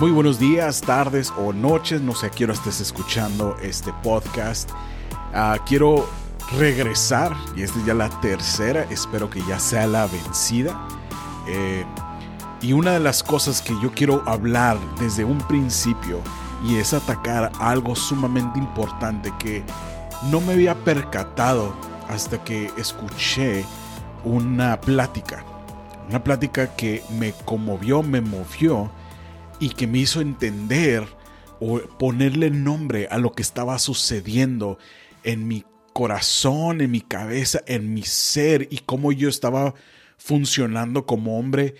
Muy buenos días, tardes o noches, no sé a qué estés escuchando este podcast. Ah, quiero regresar, y esta es ya la tercera, espero que ya sea la vencida. Eh, y una de las cosas que yo quiero hablar desde un principio y es atacar algo sumamente importante que no me había percatado hasta que escuché una plática. Una plática que me conmovió, me movió y que me hizo entender o ponerle nombre a lo que estaba sucediendo en mi corazón, en mi cabeza, en mi ser y cómo yo estaba funcionando como hombre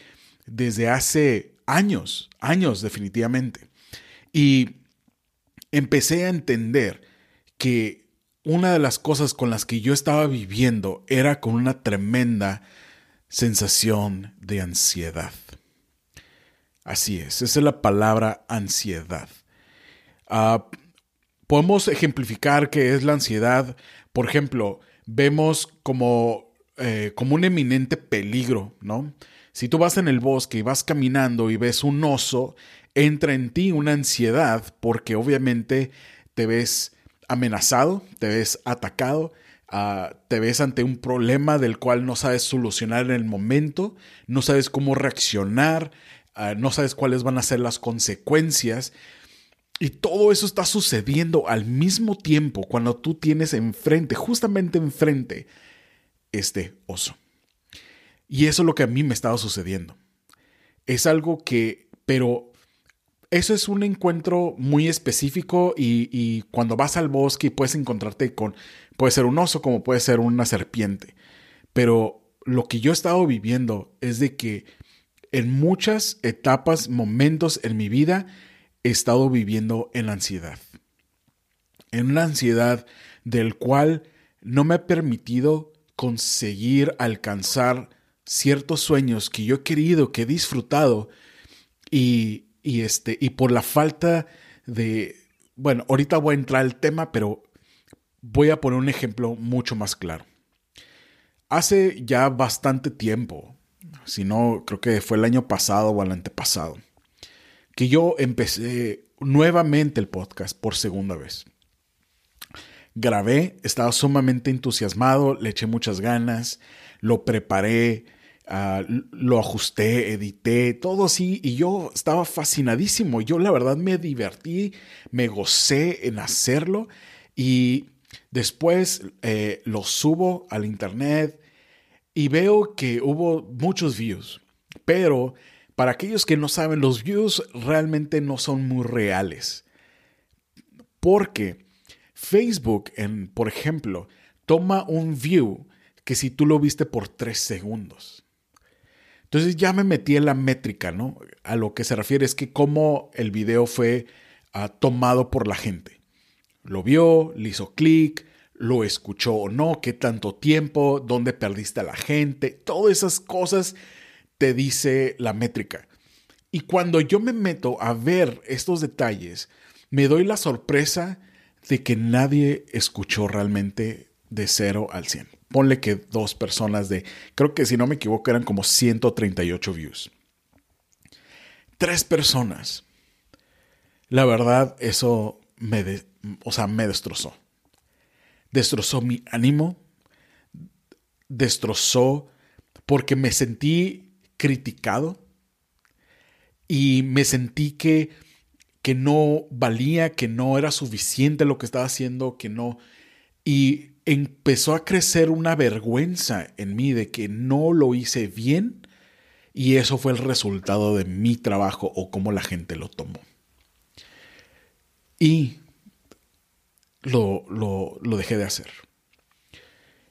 desde hace años, años definitivamente. Y empecé a entender que una de las cosas con las que yo estaba viviendo era con una tremenda sensación de ansiedad. Así es, esa es la palabra ansiedad. Ah, podemos ejemplificar qué es la ansiedad. Por ejemplo, vemos como, eh, como un eminente peligro, ¿no? Si tú vas en el bosque y vas caminando y ves un oso, entra en ti una ansiedad porque obviamente te ves amenazado, te ves atacado, ah, te ves ante un problema del cual no sabes solucionar en el momento, no sabes cómo reaccionar, Ah, no sabes cuáles van a ser las consecuencias. Y todo eso está sucediendo al mismo tiempo cuando tú tienes enfrente, justamente enfrente, este oso. Y eso es lo que a mí me estaba sucediendo. Es algo que, pero eso es un encuentro muy específico y, y, cuando vas al bosque puedes encontrarte con, puede ser un oso como puede ser una serpiente. Pero lo que yo he estado viviendo es de que en muchas etapas, momentos en mi vida, he estado viviendo en la ansiedad. En una ansiedad del cual no me ha permitido conseguir alcanzar ciertos sueños que yo he querido, que he disfrutado y, este, y por la falta de, bueno, ahorita voy a entrar al tema, pero voy a poner un ejemplo mucho más claro. Hace ya bastante tiempo, si no, creo que fue el año pasado o el antepasado, que yo empecé nuevamente el podcast por segunda vez. Grabé, estaba sumamente entusiasmado, le eché muchas ganas, lo preparé, ah, lo ajusté, edité, todo así, y yo estaba fascinadísimo. Yo la verdad me divertí, me gocé en hacerlo y después eh, lo subo al internet y veo que hubo muchos views, pero para aquellos que no saben, los views realmente no son muy reales. Porque Facebook, en, por ejemplo, toma un view que si tú lo viste por tres segundos. Entonces ya me metí en la métrica, ¿no? A lo que se refiere es que cómo el video fue ah, tomado por la gente. Lo vio, le hizo clic, lo escuchó o no, qué tanto tiempo, dónde perdiste a la gente, todas esas cosas te dice la métrica. Y cuando yo me meto a ver estos detalles, me doy la sorpresa de que nadie escuchó realmente de 0 al 100. Ponle que dos personas de, creo que si no me equivoco eran como 138 views. Tres personas. La verdad, eso me, o sea, me destrozó destrozó mi ánimo, destrozó porque me sentí criticado y me sentí que, que no valía, que no era suficiente lo que estaba haciendo, que no... Y empezó a crecer una vergüenza en mí de que no lo hice bien y eso fue el resultado de mi trabajo o cómo la gente lo tomó. Y lo, lo, dejé de hacer.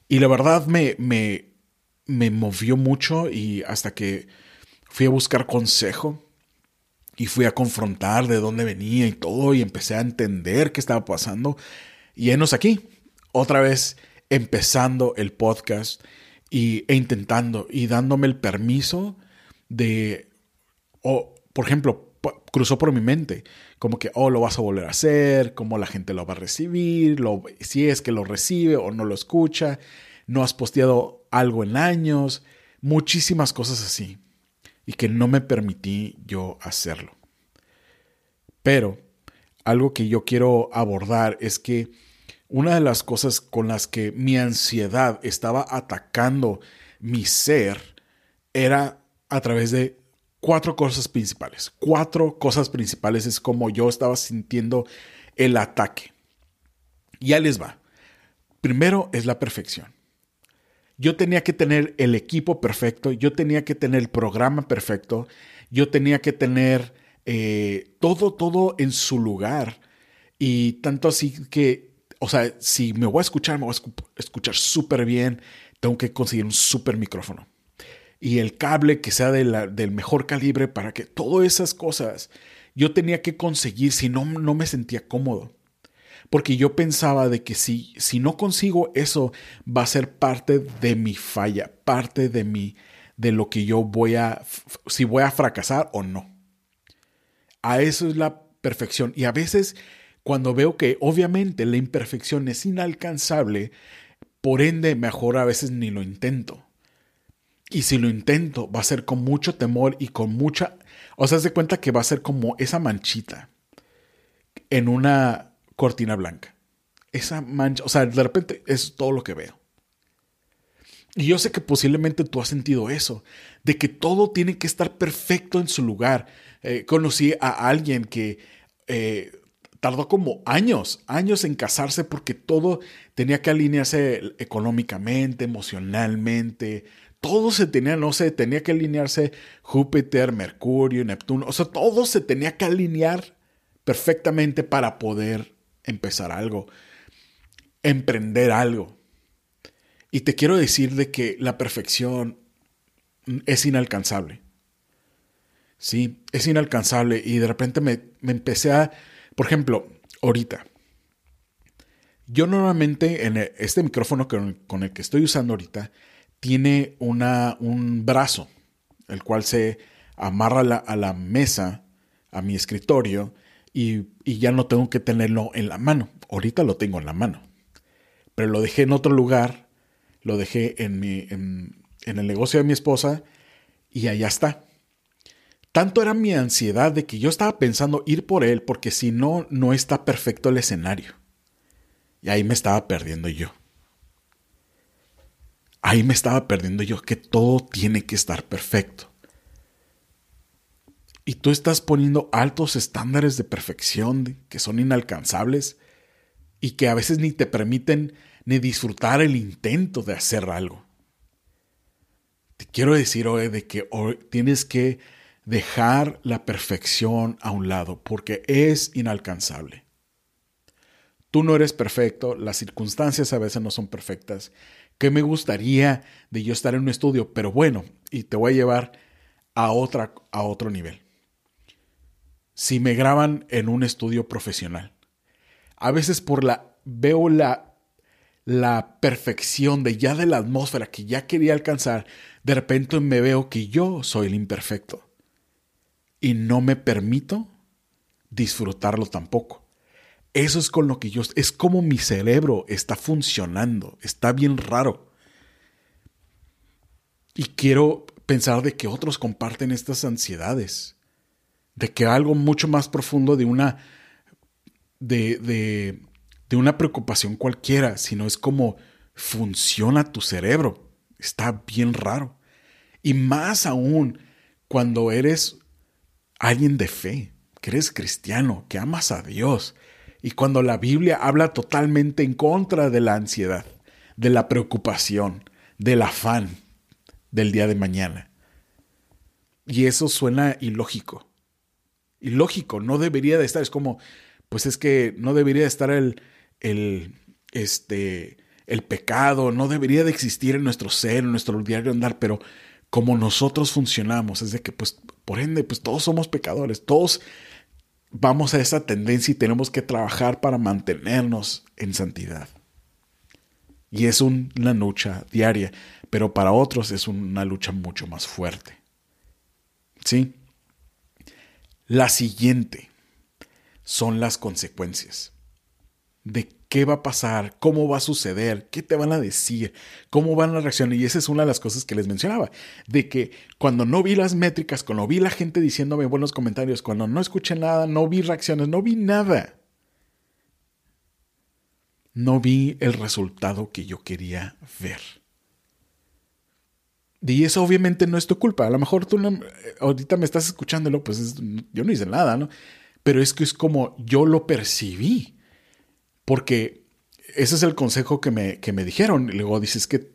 Y la verdad me, me, me movió mucho y hasta que fui a buscar consejo y fui a confrontar de dónde venía y todo y empecé a entender qué estaba pasando. Y enos aquí, otra vez empezando el podcast y, e intentando y dándome el permiso de, o, por ejemplo, cruzó por mi mente, como que, oh, lo vas a volver a hacer, cómo la gente lo va a recibir, lo, si es que lo recibe o no lo escucha, no has posteado algo en años, muchísimas cosas así, y que no me permití yo hacerlo. Pero algo que yo quiero abordar es que una de las cosas con las que mi ansiedad estaba atacando mi ser era a través de cuatro cosas principales. Cuatro cosas principales es como yo estaba sintiendo el ataque. Ya les va. Primero es la perfección. Yo tenía que tener el equipo perfecto, yo tenía que tener el programa perfecto, yo tenía que tener eh, todo, todo en su lugar. Y tanto así que, o sea, si me voy a escuchar, me voy a escuchar súper bien, tengo que conseguir un súper micrófono. Y el cable que sea del mejor calibre para que todas esas cosas yo tenía que conseguir, si no, no me sentía cómodo porque yo pensaba de que si, si no consigo eso, va a ser parte de mi falla, parte de mi, de lo que yo voy a, si voy a fracasar o no. A eso es la perfección. Y a veces, cuando veo que obviamente la imperfección es inalcanzable, por ende, mejor a veces ni lo intento. Y si lo intento, va a ser con mucho temor y con mucha... O sea, se cuenta que va a ser como esa manchita en una cortina blanca. Esa mancha, o sea, de repente es todo lo que veo. Y yo sé que posiblemente tú has sentido eso, de que todo tiene que estar perfecto en su lugar. Eh, conocí a alguien que eh, tardó como años, años en casarse porque todo tenía que alinearse económicamente, emocionalmente, todo se tenía, no sé, tenía que alinearse Júpiter, Mercurio, Neptuno, o sea, todo se tenía que alinear perfectamente para poder empezar algo, emprender algo. Y te quiero decir de que la perfección es inalcanzable. Sí, es inalcanzable. Y de repente me, empecé a, por ejemplo, ahorita, yo normalmente en e, este micrófono con, el que estoy usando ahorita tiene una, un brazo, el cual se amarra a la mesa, a mi escritorio, y, ya no tengo que tenerlo en la mano. Ahorita lo tengo en la mano. Pero lo dejé en otro lugar, lo dejé en, mi, en, el negocio de mi esposa y allá está. Tanto era mi ansiedad de que yo estaba pensando ir por él porque si no, no está perfecto el escenario. Y ahí me estaba perdiendo yo. Ahí me estaba perdiendo yo, que todo tiene que estar perfecto y tú estás poniendo altos estándares de perfección que son inalcanzables y que a veces ni te permiten ni disfrutar el intento de hacer algo. Te quiero decir hoy de que hoy tienes que dejar la perfección a un lado porque es inalcanzable. Tú no eres perfecto, las circunstancias a veces no son perfectas. ¿Qué me gustaría de yo estar en un estudio? Pero bueno, y te voy a llevar a, otra, a otro nivel si me graban en un estudio profesional. A veces por la veo la la perfección de ya de la atmósfera que ya quería alcanzar, de repente me veo que yo soy el imperfecto y no me permito disfrutarlo tampoco. Eso es con lo que yo es como mi cerebro está funcionando, está bien raro. Y quiero pensar de que otros comparten estas ansiedades de que algo mucho más profundo de una, de, de, una preocupación cualquiera, sino es como funciona tu cerebro. Está bien raro. Y más aún cuando eres alguien de fe, que eres cristiano, que amas a Dios. Y cuando la Biblia habla totalmente en contra de la ansiedad, de la preocupación, del afán del día de mañana. Y eso suena ilógico. Y lógico, no debería de estar. Es como, pues es que no debería de estar el, el, este, el pecado, no debería de existir en nuestro ser, en nuestro diario andar, pero como nosotros funcionamos, es de que, pues, por ende, pues todos somos pecadores, todos vamos a esa tendencia y tenemos que trabajar para mantenernos en santidad. Y es una lucha diaria, pero para otros es una lucha mucho más fuerte. ¿Sí? La siguiente son las consecuencias de qué va a pasar, cómo va a suceder, qué te van a decir, cómo van a reaccionar. Y esa es una de las cosas que les mencionaba, de que cuando no vi las métricas, cuando vi la gente diciéndome buenos comentarios, cuando no escuché nada, no vi reacciones, no vi nada. No vi el resultado que yo quería ver. Y eso obviamente no es tu culpa. A lo mejor tú no, ahorita me estás escuchándolo, pues yo no hice nada, ¿no? Pero es que es como yo lo percibí. Porque ese es el consejo que me, que me dijeron. Y luego dices que,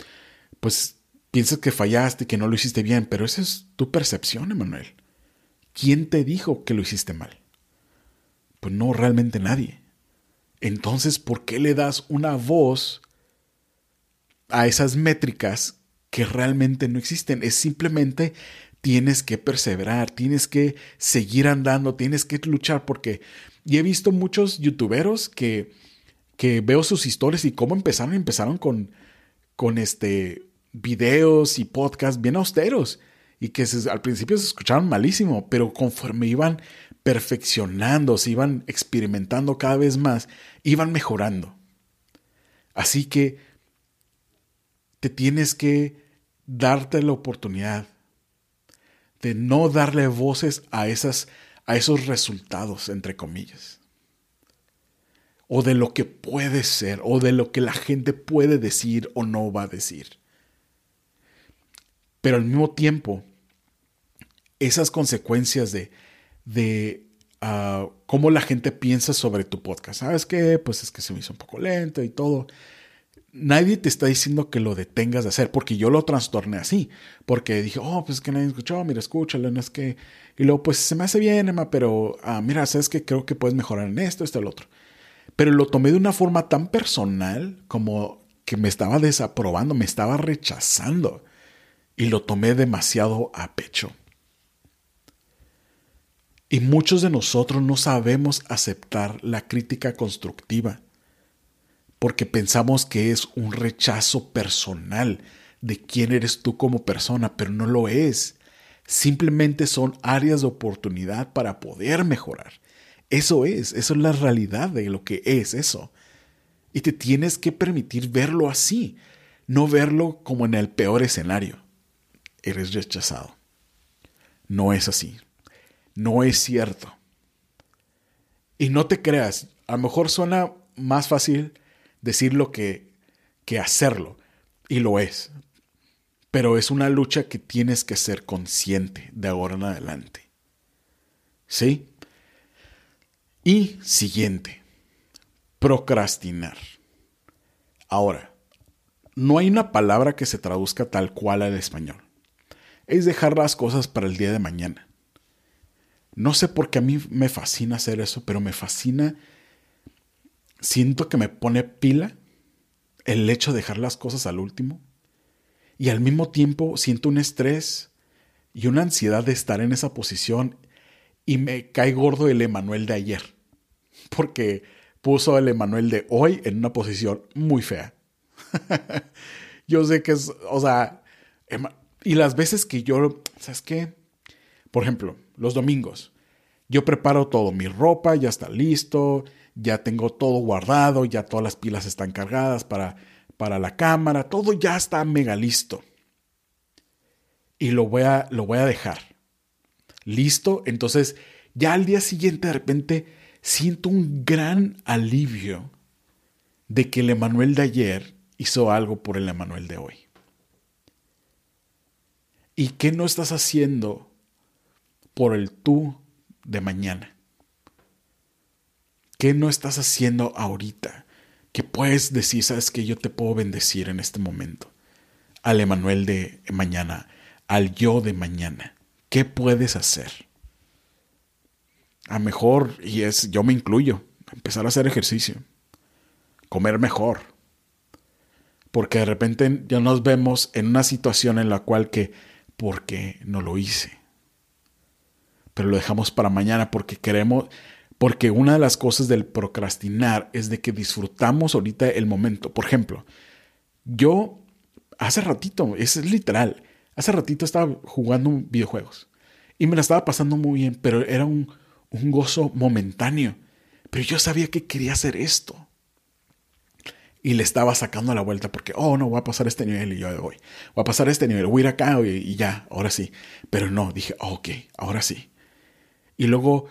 pues, piensas que fallaste, que no lo hiciste bien, pero esa es tu percepción, Emanuel. ¿Quién te dijo que lo hiciste mal? Pues no, realmente nadie. Entonces, ¿por qué le das una voz a esas métricas que realmente no existen? Es simplemente tienes que perseverar, tienes que seguir andando, tienes que luchar porque y he visto muchos youtuberos que que veo sus historias y cómo empezaron, empezaron con, con este, videos y podcasts bien austeros y que al principio se escuchaban malísimo, pero conforme iban perfeccionando, se iban experimentando cada vez más, iban mejorando. Así que te tienes que darte la oportunidad de no darle voces a, esas, a esos resultados, entre comillas o de lo que puede ser, o de lo que la gente puede decir o no va a decir. Pero al mismo tiempo, esas consecuencias de, de ah, cómo la gente piensa sobre tu podcast, ¿sabes qué? Pues es que se me hizo un poco lento y todo. Nadie te está diciendo que lo detengas de hacer, porque yo lo trastorné así, porque dije, oh, pues es que nadie escuchó, mira, escúchalo, no es que... Y luego, pues se me hace bien, Emma, pero ah, mira, sabes que creo que puedes mejorar en esto, esto, el otro pero lo tomé de una forma tan personal como que me estaba desaprobando, me estaba rechazando y lo tomé demasiado a pecho. Y muchos de nosotros no sabemos aceptar la crítica constructiva porque pensamos que es un rechazo personal de quién eres tú como persona, pero no lo es. Simplemente son áreas de oportunidad para poder mejorar. Eso es, eso es la realidad de lo que es eso. Y te tienes que permitir verlo así, no verlo como en el peor escenario. Eres rechazado. No es así. No es cierto. Y no te creas, a lo mejor suena más fácil decirlo que, que hacerlo. Y lo es. Pero es una lucha que tienes que ser consciente de ahora en adelante. ¿Sí? Y siguiente, procrastinar. Ahora, no hay una palabra que se traduzca tal cual al español. Es dejar las cosas para el día de mañana. No sé por qué a mí me fascina hacer eso, pero me fascina. Siento que me pone pila el hecho de dejar las cosas al último. Y al mismo tiempo siento un estrés y una ansiedad de estar en esa posición y me cae gordo el Emanuel de ayer porque puso el Emanuel de hoy en una posición muy fea. yo sé que es, o sea, y las veces que yo, ¿sabes qué? Por ejemplo, los domingos, yo preparo todo, mi ropa ya está listo, ya tengo todo guardado, ya todas las pilas están cargadas para, para la cámara, todo ya está mega listo. Y lo voy a, lo voy a dejar. Listo, entonces ya al día siguiente de repente siento un gran alivio de que el Emanuel de ayer hizo algo por el Emanuel de hoy. ¿Y qué no estás haciendo por el tú de mañana? ¿Qué no estás haciendo ahorita? Que puedes decir, sabes que yo te puedo bendecir en este momento. Al Emanuel de mañana, al yo de mañana. ¿Qué puedes hacer? A mejor, y es, yo me incluyo, empezar a hacer ejercicio, comer mejor. Porque de repente ya nos vemos en una situación en la cual que, porque no lo hice. Pero lo dejamos para mañana porque queremos, porque una de las cosas del procrastinar es de que disfrutamos ahorita el momento. Por ejemplo, yo hace ratito, es literal, hace ratito estaba jugando videojuegos y me la estaba pasando muy bien, pero era un, un gozo momentáneo. Pero yo sabía que quería hacer esto. y le estaba sacando la vuelta porque, oh, no, voy a pasar este nivel y yo voy. Voy a pasar este nivel, voy a ir acá y, ya, ahora sí. Pero no, dije, oh, ok, ahora sí. Y luego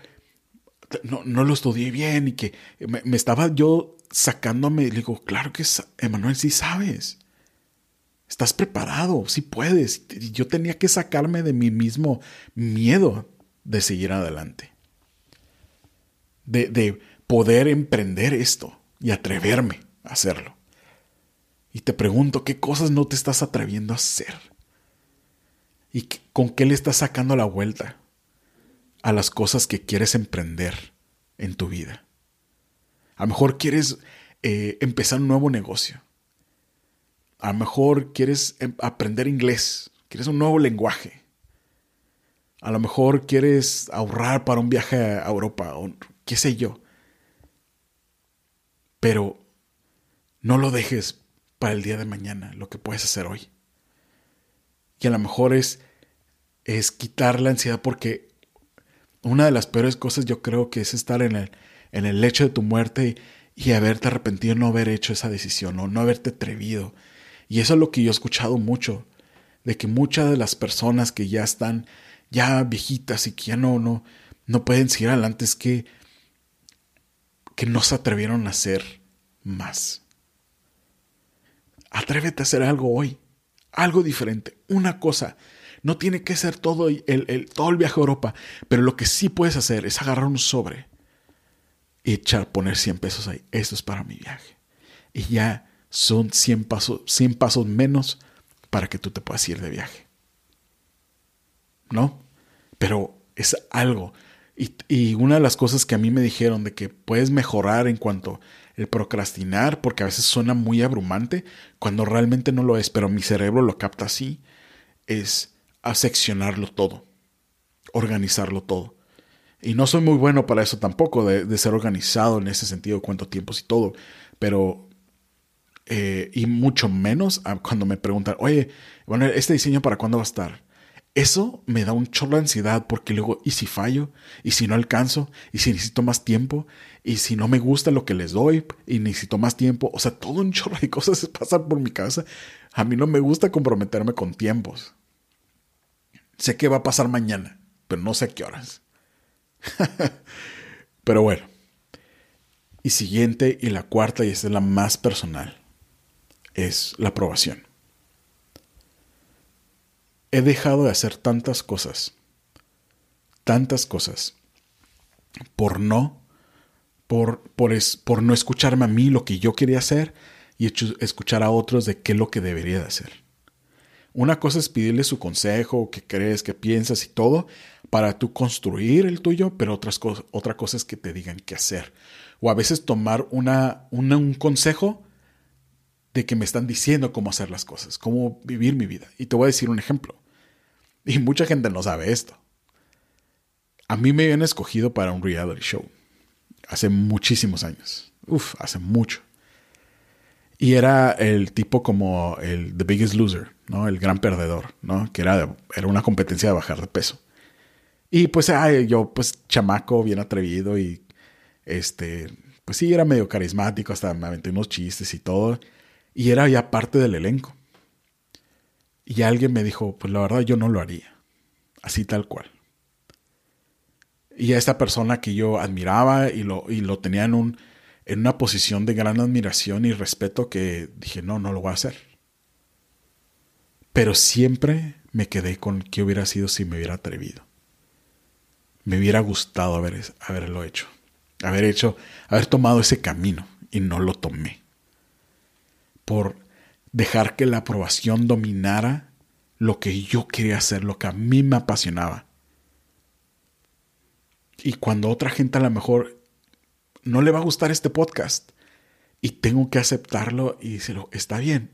no, lo estudié bien y que me, estaba yo sacándome. Le digo, claro que, Emanuel, sí sabes. Estás preparado, sí puedes. Yo tenía que sacarme de mi mismo miedo de seguir adelante. De, de poder emprender esto y atreverme hacerlo. Y te pregunto, ¿qué cosas no te estás atreviendo a hacer? ¿Y con qué le estás sacando la vuelta a las cosas que quieres emprender en tu vida? A lo mejor quieres eh, empezar un nuevo negocio. A lo mejor quieres em, aprender inglés, quieres un nuevo lenguaje. A lo mejor quieres ahorrar para un viaje a Europa qué sé yo. Pero no lo dejes para el día de mañana, lo que puedes hacer hoy. Y a lo mejor es, es quitar la ansiedad porque una de las peores cosas yo creo que es estar en el, en el lecho de tu muerte y, haberte arrepentido no haber hecho esa decisión o no haberte atrevido. Y eso es lo que yo he escuchado mucho, de que muchas de las personas que ya están ya viejitas y que ya no, no, no pueden seguir adelante es que, que no se atrevieron a hacer más. Atrévete a hacer algo hoy, algo diferente, una cosa. No tiene que ser todo el, todo el viaje a Europa, pero lo que sí puedes hacer es agarrar un sobre y echar, poner 100 pesos ahí. Esto es para mi viaje. Y ya son 100 pasos, 100 pasos menos para que tú te puedas ir de viaje. ¿No? Pero es algo. Y, una de las cosas que a mí me dijeron de que puedes mejorar en cuanto el procrastinar, porque a veces suena muy abrumante, cuando realmente no lo es, pero mi cerebro lo capta así, es aseccionarlo todo, organizarlo todo. Y no soy muy bueno para eso tampoco, de, ser organizado en ese sentido, cuánto tiempos y todo, pero... Eh, y mucho menos cuando me preguntan, oye, bueno, ¿este diseño para cuándo va a estar? Eso me da un chorro de ansiedad porque luego, ¿y si fallo? ¿Y si no alcanzo? ¿Y si necesito más tiempo? ¿Y si no me gusta lo que les doy? ¿Y necesito más tiempo? O sea, todo un chorro de cosas pasan por mi cabeza. A mí no me gusta comprometerme con tiempos. Sé que va a pasar mañana, pero no sé a qué horas. pero bueno. Y siguiente y la cuarta, y esta es la más personal, es la aprobación he dejado de hacer tantas cosas, tantas cosas, por no, por, por, por no escucharme a mí lo que yo quería hacer y escuchar a otros de qué es lo que debería de hacer. Una cosa es pedirle su consejo, qué crees, qué piensas y todo, para tú construir el tuyo, pero otras otra cosa es que te digan qué hacer. O a veces tomar una, un consejo de que me están diciendo cómo hacer las cosas, cómo vivir mi vida. Y te voy a decir un ejemplo. Y mucha gente no sabe esto. A mí me habían escogido para un reality show. Hace muchísimos años. Uf, hace mucho. Y era el tipo como el The Biggest Loser, ¿no? El gran perdedor, ¿no? Que era, era una competencia de bajar de peso. Y pues ay, yo, pues chamaco, bien atrevido y este, pues sí, era medio carismático, hasta me aventé unos chistes y todo. Y era ya parte del elenco. Y alguien me dijo, pues la verdad yo no lo haría. Así tal cual. Y a esta persona que yo admiraba y lo, y lo tenía en, un, en una posición de gran admiración y respeto que dije, no, no lo voy a hacer. Pero siempre me quedé con qué hubiera sido si me hubiera atrevido. Me hubiera gustado haber, haberlo hecho. Haber hecho, haber tomado ese camino y no lo tomé. Por dejar que la aprobación dominara lo que yo quería hacer, lo que a mí me apasionaba. Y cuando otra gente a lo mejor no le va a gustar este podcast y tengo que aceptarlo y decirlo, está bien.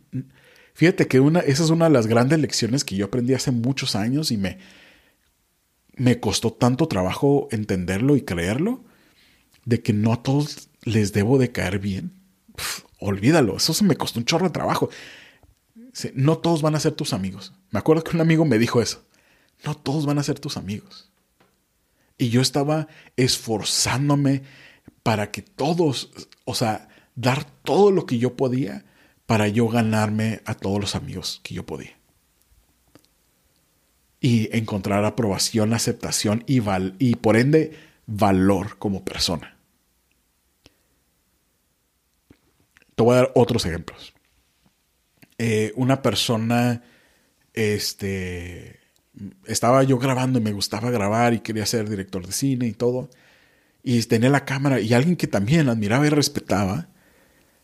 Fíjate que una, esa es una de las grandes lecciones que yo aprendí hace muchos años y me, me costó tanto trabajo entenderlo y creerlo, de que no a todos les debo de caer bien olvídalo, eso se me costó un chorro de trabajo. No todos van a ser tus amigos. Me acuerdo que un amigo me dijo eso. No todos van a ser tus amigos. Y yo estaba esforzándome para que todos, o sea, dar todo lo que yo podía para yo ganarme a todos los amigos que yo podía. Y encontrar aprobación, aceptación y, y por ende valor como persona. Te voy a dar otros ejemplos. Eh, una persona, este, estaba yo grabando y me gustaba grabar y quería ser director de cine y todo. Y tenía la cámara y alguien que también admiraba y respetaba,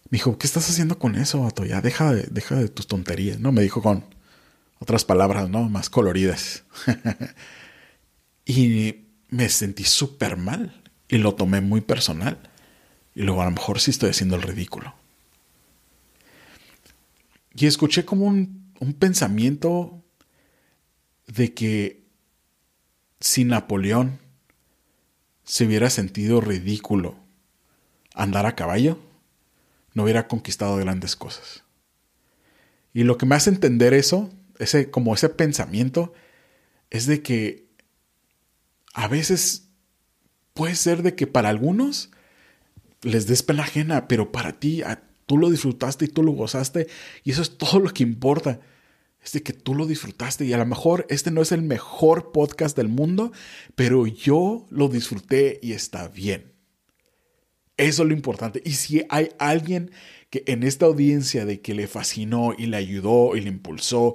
me dijo, ¿qué estás haciendo con eso, Vato? Ya deja de, deja de tus tonterías. No, me dijo con otras palabras, ¿no? Más coloridas. y me sentí súper mal y lo tomé muy personal. Y luego a lo mejor sí estoy haciendo el ridículo. Y escuché como un, pensamiento de que si Napoleón se hubiera sentido ridículo andar a caballo, no hubiera conquistado grandes cosas. Y lo que me hace entender eso, ese, como ese pensamiento, es de que a veces puede ser de que para algunos les des pena ajena, pero para ti, a Tú lo disfrutaste y tú lo gozaste y eso es todo lo que importa. Es de que tú lo disfrutaste y a lo mejor este no es el mejor podcast del mundo, pero yo lo disfruté y está bien. Eso es lo importante. Y si hay alguien que en esta audiencia de que le fascinó y le ayudó y le impulsó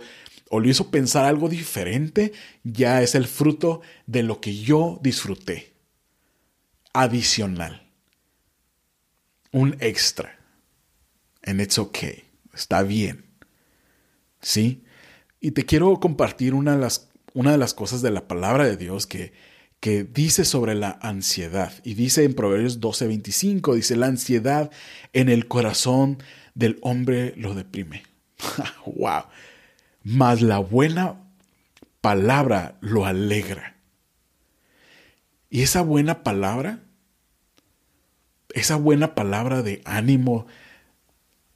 o le hizo pensar algo diferente, ya es el fruto de lo que yo disfruté. Adicional. Un extra and it's okay. Está bien. ¿Sí? Y te quiero compartir una de las, una de las cosas de la palabra de Dios que, que dice sobre la ansiedad. Y dice en Proverbios 12:25, dice, la ansiedad en el corazón del hombre lo deprime. ¡Wow! Mas la buena palabra lo alegra. Y esa buena palabra, esa buena palabra de ánimo,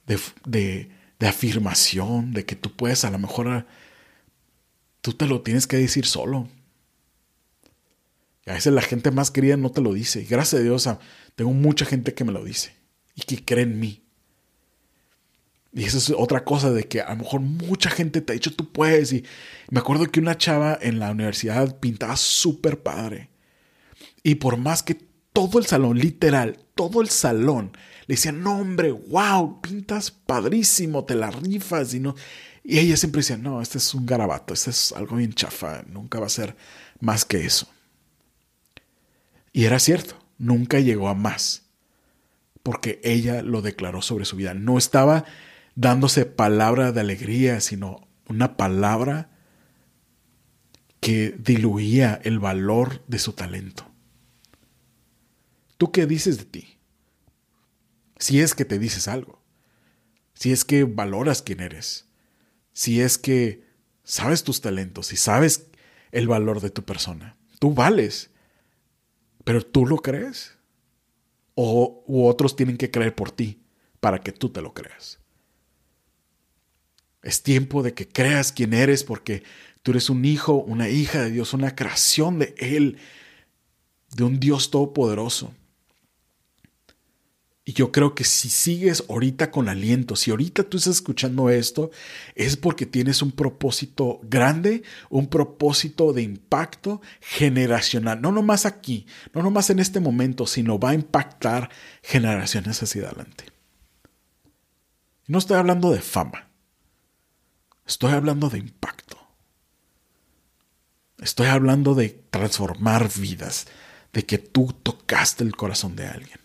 de, afirmación, de que tú puedes a lo mejor, tú te lo tienes que decir solo. Y a veces la gente más querida no te lo dice. Y gracias a Dios tengo mucha gente que me lo dice y que cree en mí. Y eso es otra cosa de que a lo mejor mucha gente te ha dicho tú puedes. Y me acuerdo que una chava en la universidad pintaba súper padre. Y por más que todo el salón, literal, todo el salón le decían, no hombre, wow, pintas padrísimo, te la rifas y no. Y ella siempre decía, no, este es un garabato, este es algo bien chafa, nunca va a ser más que eso. Y era cierto, nunca llegó a más, porque ella lo declaró sobre su vida. No estaba dándose palabra de alegría, sino una palabra que diluía el valor de su talento. ¿Tú qué dices de ti? Si es que te dices algo. Si es que valoras quién eres. Si es que sabes tus talentos y sabes el valor de tu persona. Tú vales. Pero tú lo crees. O otros tienen que creer por ti para que tú te lo creas. Es tiempo de que creas quién eres porque tú eres un hijo, una hija de Dios, una creación de Él, de un Dios todopoderoso. Y yo creo que si sigues ahorita con aliento, si ahorita tú estás escuchando esto, es porque tienes un propósito grande, un propósito de impacto generacional. No nomás aquí, no nomás en este momento, sino va a impactar generaciones hacia adelante. No estoy hablando de fama, estoy hablando de impacto. Estoy hablando de transformar vidas, de que tú tocaste el corazón de alguien.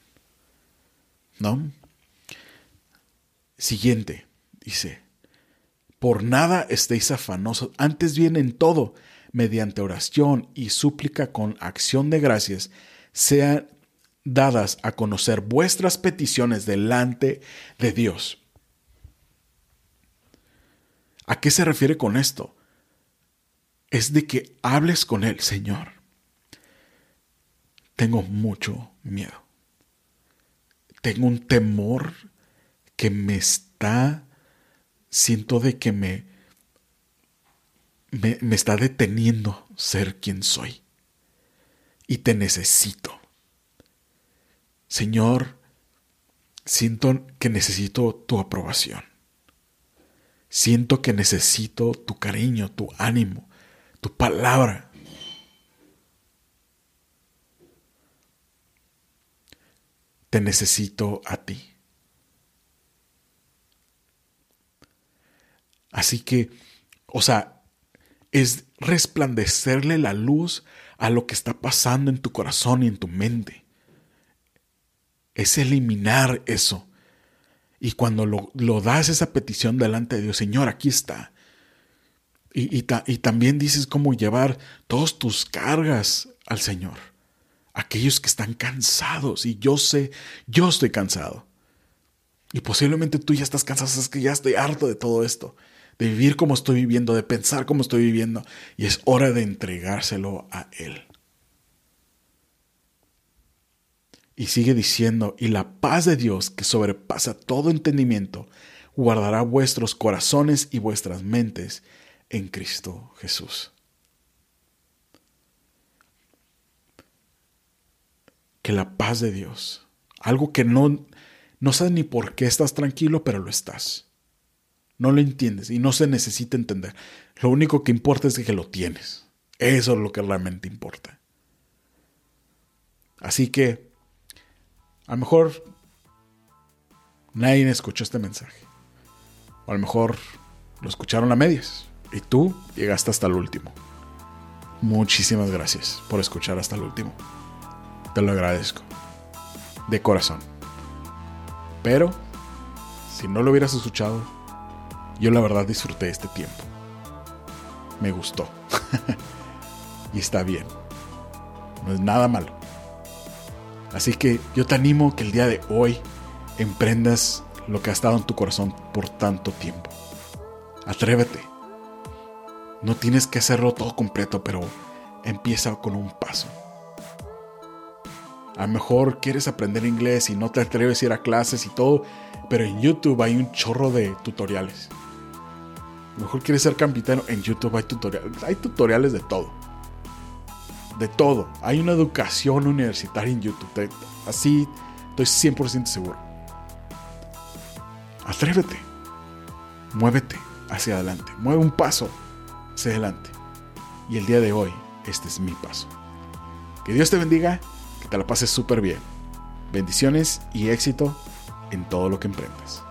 ¿No? Siguiente, dice, por nada estéis afanosos, antes bien en todo, mediante oración y súplica con acción de gracias, sean dadas a conocer vuestras peticiones delante de Dios. ¿A qué se refiere con esto? Es de que hables con Él, Señor. Tengo mucho miedo tengo un temor que me está, siento de que me, me, está deteniendo ser quien soy. Y te necesito. Señor, siento que necesito tu aprobación. Siento que necesito tu cariño, tu ánimo, tu palabra. Te necesito a ti. Así que, o sea, es resplandecerle la luz a lo que está pasando en tu corazón y en tu mente. Es eliminar eso. Y cuando lo, das esa petición delante de Dios, Señor, aquí está. Y, y, también dices cómo llevar todas tus cargas al Señor. Aquellos que están cansados. Y yo sé, yo estoy cansado. Y posiblemente tú ya estás cansado, es que ya estoy harto de todo esto de vivir como estoy viviendo, de pensar como estoy viviendo, y es hora de entregárselo a Él. Y sigue diciendo, y la paz de Dios que sobrepasa todo entendimiento, guardará vuestros corazones y vuestras mentes en Cristo Jesús. Que la paz de Dios, algo que no, no sabes ni por qué estás tranquilo, pero lo estás no lo entiendes y no se necesita entender. Lo único que importa es que lo tienes. Eso es lo que realmente importa. Así que, a lo mejor nadie escuchó este mensaje. O a lo mejor lo escucharon a medias. Y tú llegaste hasta el último. Muchísimas gracias por escuchar hasta el último. Te lo agradezco. De corazón. Pero, si no lo hubieras escuchado, yo la verdad disfruté este tiempo. Me gustó. y está bien. No es nada malo. Así que yo te animo que el día de hoy emprendas lo que ha estado en tu corazón por tanto tiempo. Atrévete. No tienes que hacerlo todo completo, pero empieza con un paso. A lo mejor quieres aprender inglés y no te atreves a ir a clases y todo, pero en YouTube hay un chorro de tutoriales mejor quieres ser capitán, en YouTube hay tutoriales. Hay tutoriales de todo. De todo. Hay una educación universitaria en YouTube. Así estoy 100% seguro. Atrévete. Muévete hacia adelante. Mueve un paso hacia adelante. Y el día de hoy, este es mi paso. Que Dios te bendiga, que te la pases súper bien. Bendiciones y éxito en todo lo que emprendas.